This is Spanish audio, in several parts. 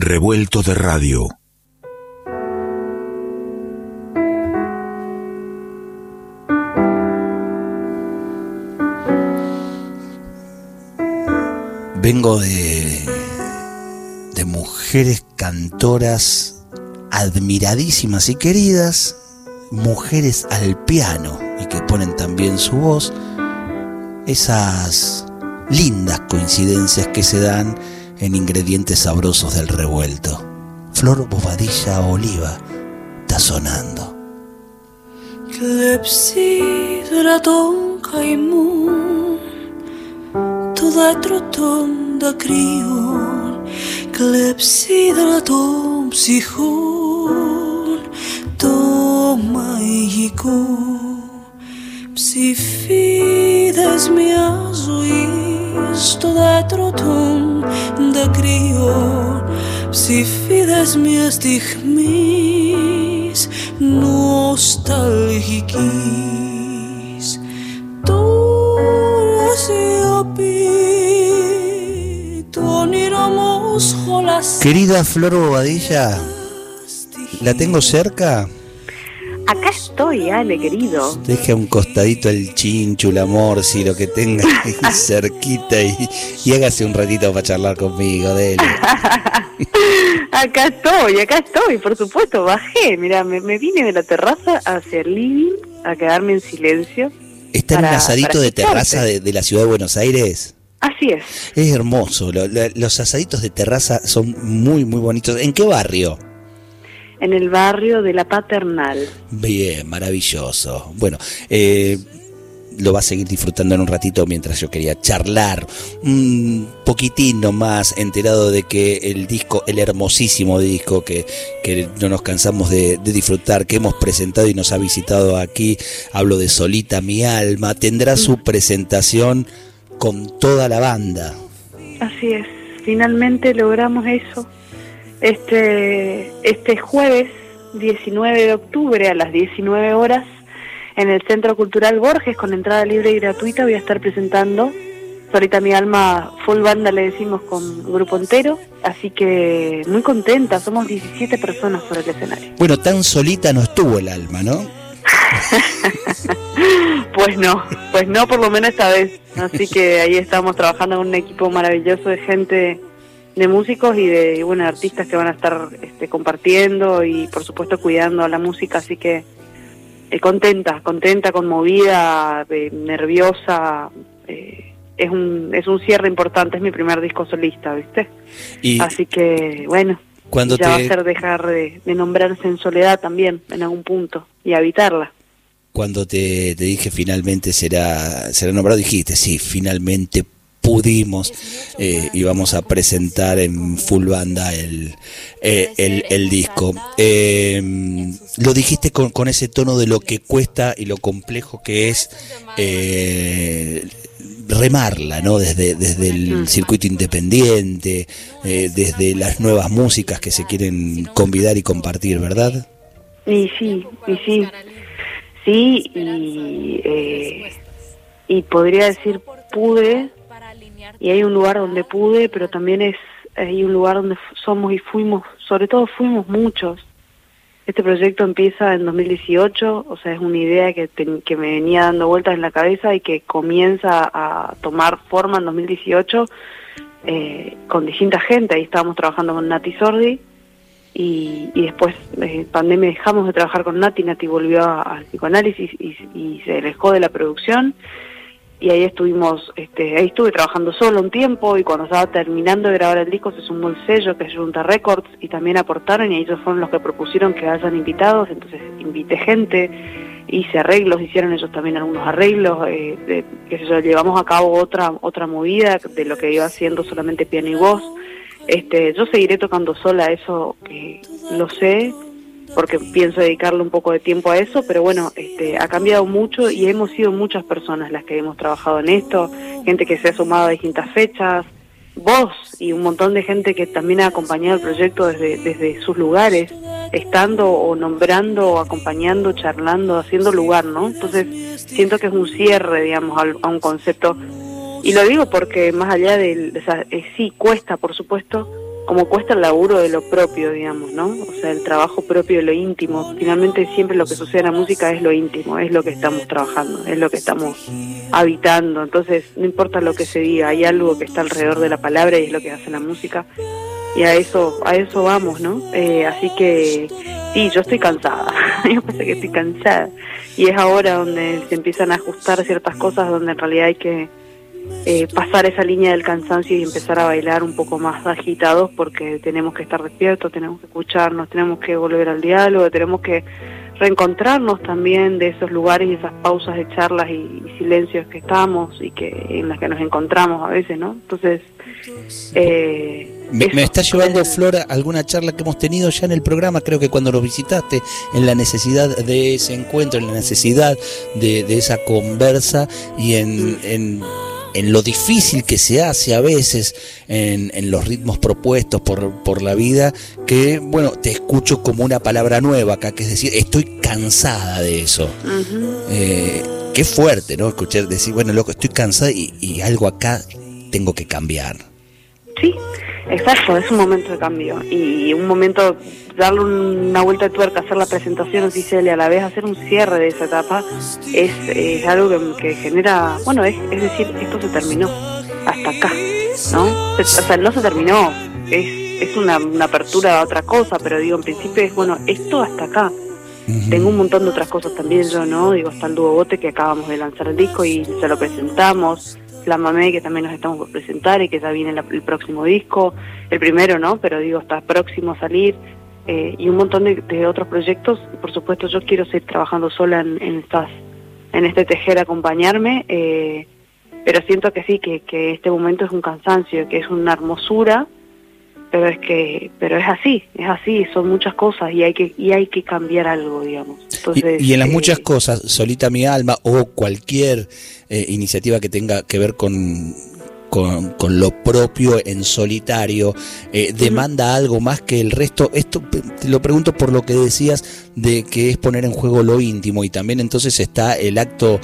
Revuelto de radio. Vengo de, de mujeres cantoras admiradísimas y queridas, mujeres al piano y que ponen también su voz, esas lindas coincidencias que se dan en ingredientes sabrosos del revuelto. Flor Bobadilla Oliva está sonando. Clepsidra caimun Toda trotonda crion Clepsidra tom psichon Toma igikon Psifides miazuis Toda trotonda crion Psifides mias dichmis Nostalgikis Toras Querida Flor Bobadilla, ¿la tengo cerca? Acá estoy, Ale, querido. Deje a un costadito el chinchu, el amor, si lo que tenga ahí cerquita y, y hágase un ratito para charlar conmigo, dele. acá estoy, acá estoy, por supuesto, bajé. Mira, me, me, vine de la terraza hacia el living a quedarme en silencio. ¿Está en un asadito de terraza de, de la ciudad de Buenos Aires? Así es. Es hermoso. Lo, lo, los asaditos de terraza son muy, muy bonitos. ¿En qué barrio? En el barrio de La Paternal. Bien, maravilloso. Bueno, eh, lo va a seguir disfrutando en un ratito mientras yo quería charlar un poquitín nomás, enterado de que el disco, el hermosísimo disco que, que no nos cansamos de, de, disfrutar, que hemos presentado y nos ha visitado aquí, hablo de Solita mi alma, tendrá su presentación con toda la banda. Así es, finalmente logramos eso. Este, este jueves 19 de octubre a las 19 horas en el Centro Cultural Borges con entrada libre y gratuita voy a estar presentando Solita mi alma full banda le decimos con grupo entero, así que muy contenta, somos 17 personas por el escenario. Bueno, tan solita no estuvo el alma, ¿no? pues no, pues no por lo menos esta vez. Así que ahí estamos trabajando con un equipo maravilloso de gente, de músicos y de bueno, artistas que van a estar este, compartiendo y por supuesto cuidando a la música. Así que eh, contenta, contenta, conmovida, eh, nerviosa. Eh, es un, es un cierre importante, es mi primer disco solista, ¿viste? Y Así que bueno. Cuando ya te... va a ser dejar de, de nombrarse en soledad también en algún punto y habitarla cuando te, te, dije finalmente será, será nombrado, dijiste, sí, finalmente pudimos eh, y vamos a presentar en full banda el, eh, el, el, disco. Eh, lo dijiste con, con, ese tono de lo que cuesta y lo complejo que es eh, remarla, ¿no? Desde, desde el circuito independiente, desde las nuevas músicas que se quieren convidar y compartir, ¿verdad? Y sí, y sí sí y, y podría decir pude y hay un lugar donde pude pero también es hay un lugar donde somos y fuimos sobre todo fuimos muchos. Este proyecto empieza en 2018 o sea es una idea que, te, que me venía dando vueltas en la cabeza y que comienza a tomar forma en 2018 eh, con distinta gente. Ahí estábamos trabajando con Nati Sordi y, y después eh, pandemia dejamos de trabajar con Nati, Nati volvió al psicoanálisis y, y, se alejó de la producción y ahí estuvimos, este, ahí estuve trabajando solo un tiempo y cuando estaba terminando de grabar el disco se sumó el sello que es Junta Records y también aportaron y ellos fueron los que propusieron que hayan invitados, entonces invité gente, hice arreglos, hicieron ellos también algunos arreglos, eh, de, que sé yo, llevamos a cabo otra, otra movida de lo que iba haciendo solamente piano y voz. Este, yo seguiré tocando sola, eso eh, lo sé, porque pienso dedicarle un poco de tiempo a eso, pero bueno, este, ha cambiado mucho y hemos sido muchas personas las que hemos trabajado en esto, gente que se ha sumado a distintas fechas, vos y un montón de gente que también ha acompañado el proyecto desde, desde sus lugares, estando o nombrando, o acompañando, charlando, haciendo lugar, ¿no? Entonces siento que es un cierre, digamos, a, a un concepto. Y lo digo porque más allá de, o sea, eh, sí cuesta, por supuesto, como cuesta el laburo de lo propio, digamos, ¿no? O sea, el trabajo propio de lo íntimo. Finalmente siempre lo que sucede en la música es lo íntimo, es lo que estamos trabajando, es lo que estamos habitando. Entonces, no importa lo que se diga, hay algo que está alrededor de la palabra y es lo que hace la música. Y a eso, a eso vamos, ¿no? Eh, así que sí, yo estoy cansada, yo pensé que estoy cansada. Y es ahora donde se empiezan a ajustar ciertas cosas donde en realidad hay que eh, pasar esa línea del cansancio y empezar a bailar un poco más agitados porque tenemos que estar despiertos, tenemos que escucharnos, tenemos que volver al diálogo, tenemos que reencontrarnos también de esos lugares y esas pausas de charlas y, silencios que estamos y que en las que nos encontramos a veces, ¿no? Entonces, eh, me, me, está llevando Flora alguna charla que hemos tenido ya en el programa, creo que cuando lo visitaste, en la necesidad de ese encuentro, en la necesidad de, de esa conversa y en, en en lo difícil que se hace a veces en, en los ritmos propuestos por, por, la vida, que bueno, te escucho como una palabra nueva acá, que es decir, estoy cansada de eso. eh, qué fuerte, ¿no? Escuchar decir, bueno, loco, estoy cansada y, y algo acá tengo que cambiar. Sí, exacto, es un momento de cambio y un momento darle una vuelta de tuerca, hacer la presentación y a la vez hacer un cierre de esa etapa es, es algo que, que, genera, bueno, es, es, decir, esto se terminó hasta acá, ¿no? O sea, no se terminó, es, es una, una apertura a otra cosa, pero digo, en principio es, bueno, esto hasta acá. Uh -huh. Tengo un montón de otras cosas también yo, ¿no? Digo, está el dúo Bote que acabamos de lanzar el disco y se lo presentamos la Mamé, que también nos estamos por presentar y que ya viene la, el próximo disco, el primero, ¿no? Pero digo, está próximo a salir, eh, y un montón de, de, otros proyectos. Por supuesto, yo quiero seguir trabajando sola en, en estas, en este tejer, acompañarme, eh, pero siento que sí, que, que este momento es un cansancio, que es una hermosura, pero es que pero es así es así son muchas cosas y hay que y hay que cambiar algo digamos Entonces, y, y en las eh, muchas cosas solita mi alma o cualquier eh, iniciativa que tenga que ver con con, con, lo propio en solitario, eh, demanda algo más que el resto. Esto te lo pregunto por lo que decías de que es poner en juego lo íntimo y también entonces está el acto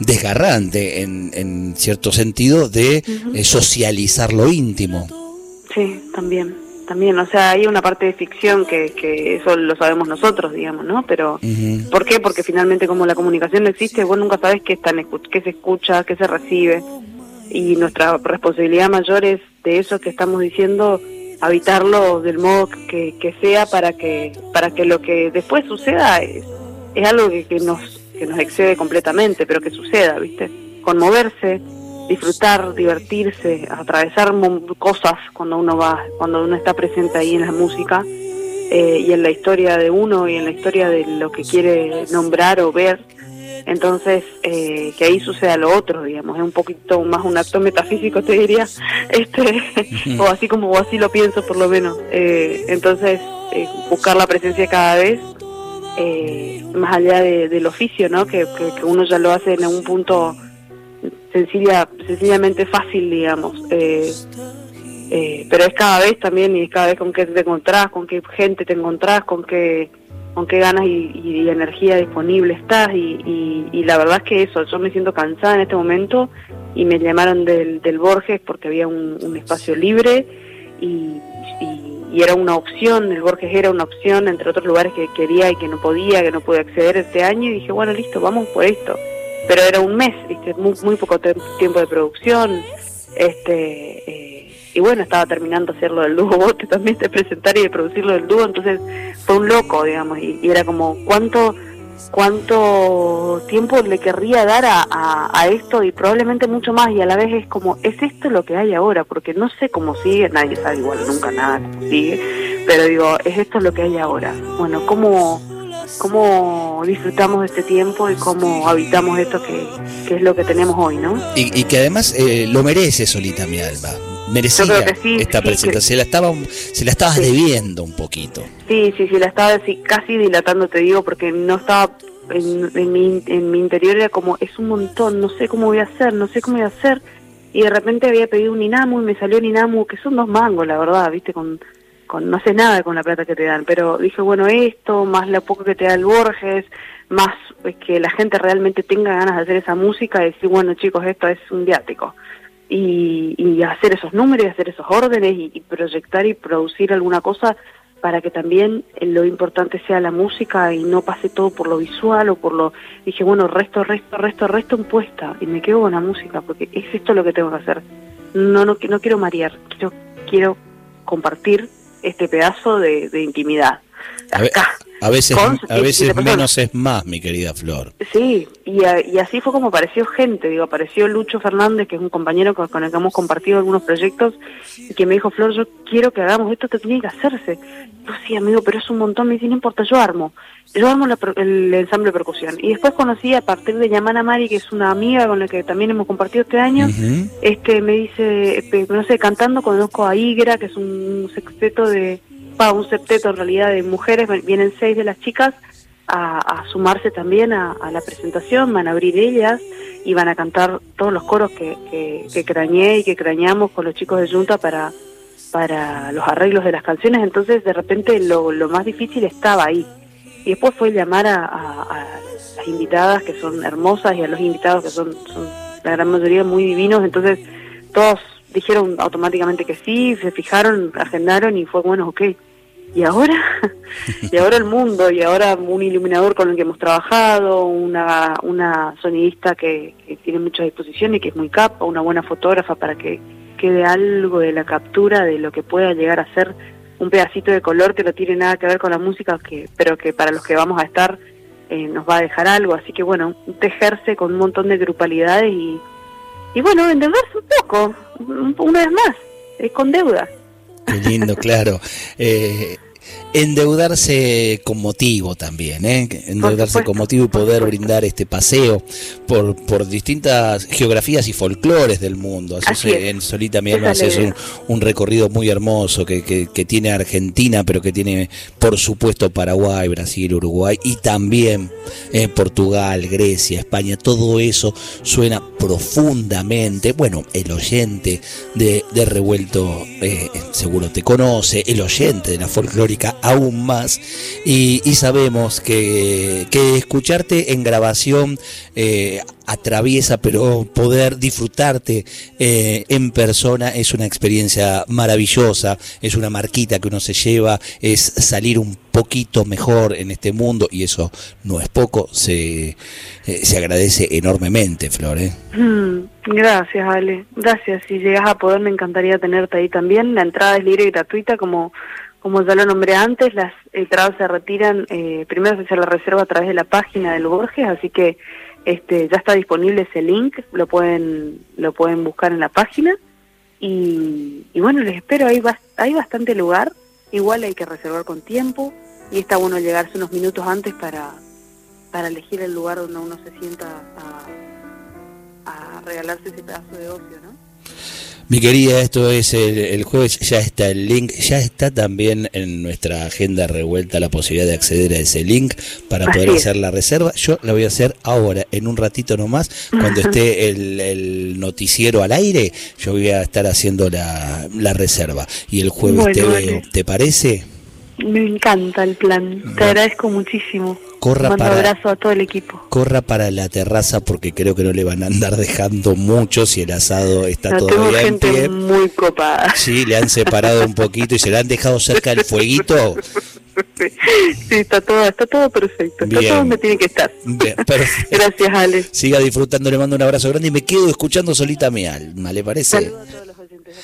desgarrante en, en cierto sentido de eh, socializar lo íntimo. Sí, también, también, o sea, hay una parte de ficción que, que eso lo sabemos nosotros, digamos, ¿no? Pero, uh -huh. ¿por qué? Porque finalmente como la comunicación no existe, vos nunca sabes qué, están, qué se escucha, qué se recibe, y nuestra responsabilidad mayor es de eso que estamos diciendo, habitarlo del modo que, que sea para que, para que lo que después suceda es, es algo que, que, nos, que nos excede completamente, pero que suceda, ¿viste? Conmoverse, disfrutar, divertirse, atravesar cosas cuando uno va, cuando uno está presente ahí en la música eh, y en la historia de uno y en la historia de lo que quiere nombrar o ver. Entonces, eh, que ahí suceda lo otro, digamos, es un poquito más un acto metafísico, te diría, este, o así como o así lo pienso por lo menos. Eh, entonces, eh, buscar la presencia cada vez, eh, más allá de, del oficio, ¿no? Que, que, que uno ya lo hace en un punto sencilla, sencillamente fácil, digamos. Eh, eh, pero es cada vez también y es cada vez con qué te encontrás, con qué gente te encontrás, con qué, con qué ganas y, y, energía disponible estás. Y, y, la verdad es que eso, yo me siento cansada en este momento y me llamaron del, del Borges porque había un, un espacio libre y, y era una opción, el Borges era una opción entre otros lugares que quería y que no podía, que no pude acceder este año y dije, bueno, listo, vamos por esto pero era un mes, ¿viste? Muy, muy poco tiempo de producción, este eh, y bueno, estaba terminando de hacerlo del dúo bote también, de presentar y de producirlo del dúo, entonces fue un loco, digamos, y, y era como, ¿cuánto cuánto tiempo le querría dar a, a, a, esto y probablemente mucho más y a la vez es como, ¿es esto lo que hay ahora? Porque no sé cómo sigue, nadie sabe igual nunca nada cómo sigue, pero digo, ¿es esto lo que hay ahora? Bueno, ¿cómo cómo disfrutamos de este tiempo y cómo habitamos esto que, que es lo que tenemos hoy, ¿no? Y, y que además eh, lo merece solita mi alma. Merecía sí, esta sí, presentación, que... se la estaba se la estabas sí. debiendo un poquito. Sí, sí, sí, la estaba casi dilatando, te digo, porque no estaba en, en, mi, en mi interior era como, es un montón, no sé cómo voy a hacer, no sé cómo voy a hacer. Y de repente había pedido un Inamu y me salió un Inamu, que son dos mangos, la verdad, viste, con con no hace nada con la plata que te dan, pero dije, bueno, esto, más lo poco que te da el Borges, más que la gente realmente tenga ganas de hacer esa música y decir, bueno chicos, esto es un viático. y, y hacer esos números y hacer esos órdenes y, proyectar y producir alguna cosa para que también lo importante sea la música y no pase todo por lo visual o por lo... Dije, bueno, resto, resto, resto, resto impuesta y me quedo con la música porque es esto lo que tengo que hacer. No, no, no quiero marear, quiero, quiero compartir este pedazo de, de intimidad. Acá. A veces, a veces menos es más, mi querida Flor. Sí, y, y, así fue como apareció gente, digo, apareció Lucho Fernández, que es un compañero con, el que hemos compartido algunos proyectos, y que me dijo, Flor, yo quiero que hagamos esto, te tiene que hacerse. Yo sí, amigo, pero es un montón, me dice, no importa, yo armo, yo armo el ensamble de percusión. Y después conocí a partir de Yamana Mari, que es una amiga con la que también hemos compartido este año, este me dice, no sé, cantando conozco a Igra, que es un sexteto de un septeto en realidad de mujeres, vienen seis de las chicas a, sumarse también a, la presentación, van a abrir ellas y van a cantar todos los coros que, que, crañé y que crañamos con los chicos de Junta para, para los arreglos de las canciones, entonces de repente lo, lo más difícil estaba ahí. Y después fue llamar a, las invitadas que son hermosas y a los invitados que son, son la gran mayoría muy divinos, entonces todos dijeron automáticamente que sí, se fijaron, agendaron y fue bueno, ok, y ahora, y ahora el mundo, y ahora un iluminador con el que hemos trabajado, una, una sonidista que, tiene mucha disposición y que es muy capa, una buena fotógrafa para que quede algo de la captura de lo que pueda llegar a ser un pedacito de color que no tiene nada que ver con la música, que, pero que para los que vamos a estar eh, nos va a dejar algo. Así que bueno, tejerse con un montón de grupalidades y, y bueno, endeudarse un poco, una vez más, es con deuda. Qué lindo, claro. Eh, endeudarse con motivo también, ¿eh? endeudarse con motivo y poder brindar este paseo por, por distintas geografías y folclores del mundo. en Solita Mi Alma es un, un, recorrido muy hermoso que, que, tiene Argentina, pero que tiene por supuesto Paraguay, Brasil, Uruguay y también eh, Portugal, Grecia, España. Todo eso suena profundamente. Bueno, el oyente de, de Revuelto eh, seguro te conoce, el oyente de la folclórica aún más y, sabemos que, que, escucharte en grabación eh, atraviesa, pero poder disfrutarte eh, en persona es una experiencia maravillosa, es una marquita que uno se lleva, es salir un poquito mejor en este mundo y eso no es poco, se, eh, se agradece enormemente, Flor. Mm, gracias, Ale, gracias. Si llegas a poder, me encantaría tenerte ahí también. La entrada es libre y gratuita, como como ya lo nombré antes, las entradas se retiran, eh, primero se hace la reserva a través de la página del Borges, así que este, ya está disponible ese link, lo pueden, lo pueden buscar en la página. Y, bueno, les espero, hay, hay bastante lugar, igual hay que reservar con tiempo y está bueno llegarse unos minutos antes para, para elegir el lugar donde uno se sienta a, a regalarse ese pedazo de ocio, ¿no? Mi querida, esto es el, jueves, ya está el link, ya está también en nuestra agenda revuelta la posibilidad de acceder a ese link para poder hacer la reserva. Yo la voy a hacer ahora, en un ratito nomás, cuando esté el, noticiero al aire, yo voy a estar haciendo la, reserva. Y el jueves te veo, ¿te parece? Me encanta el plan, te agradezco muchísimo. Corra Mando para, abrazo a todo el equipo. Corra para la terraza porque creo que no le van a andar dejando mucho si el asado está todavía en pie. muy copada. Sí, le han separado un poquito y se le han dejado cerca del fueguito. Sí, está todo, está todo perfecto. Está todo donde tiene que estar. Gracias, Ale. Siga disfrutando, le mando un abrazo grande y me quedo escuchando solita mi alma, ¿le parece? Saludos a todos los oyentes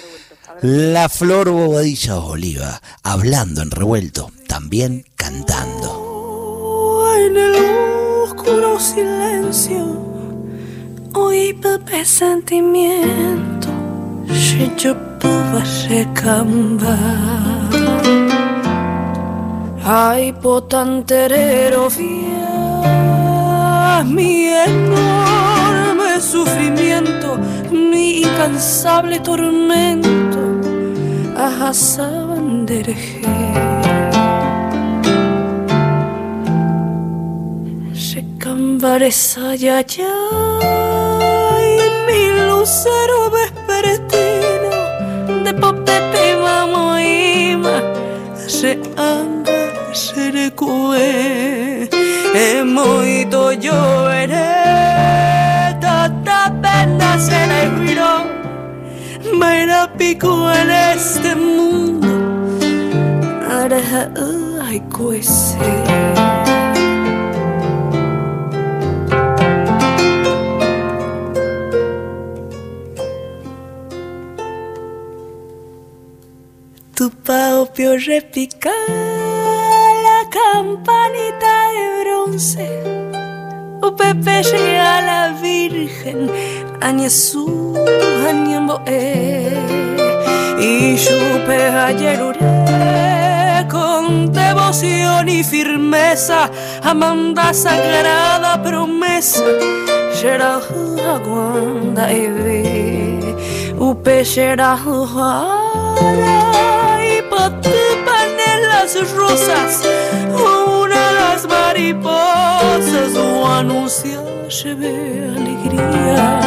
la Flor Bobadilla Oliva, hablando en revuelto, también cantando. En el oscuro silencio, oí sentimiento, si yo puedo recambar. Ay, potanterero fiel, mi enorme sufrimiento, mi incansable tormento ahasaban derje Recambaresa ya ya mi lucero vespertino de popete mamoima se anda se recue e moito lloveré tanta pena se le viró me pico en este mundo. Ay, cuese. Tu paopio repica la campanita de bronce. O Pepe llega a la Virgen, Añezú, Añemboe. Y chupe ayer con devoción y firmeza, amanda sagrada promesa. Será aguanda y ve, upe será y patipan en las rosas, de mariposas o anuncia ve alegría.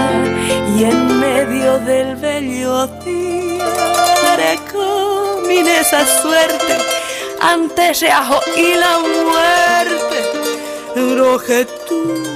Y en medio del bello día recomine esa suerte ante y la muerte, roje tú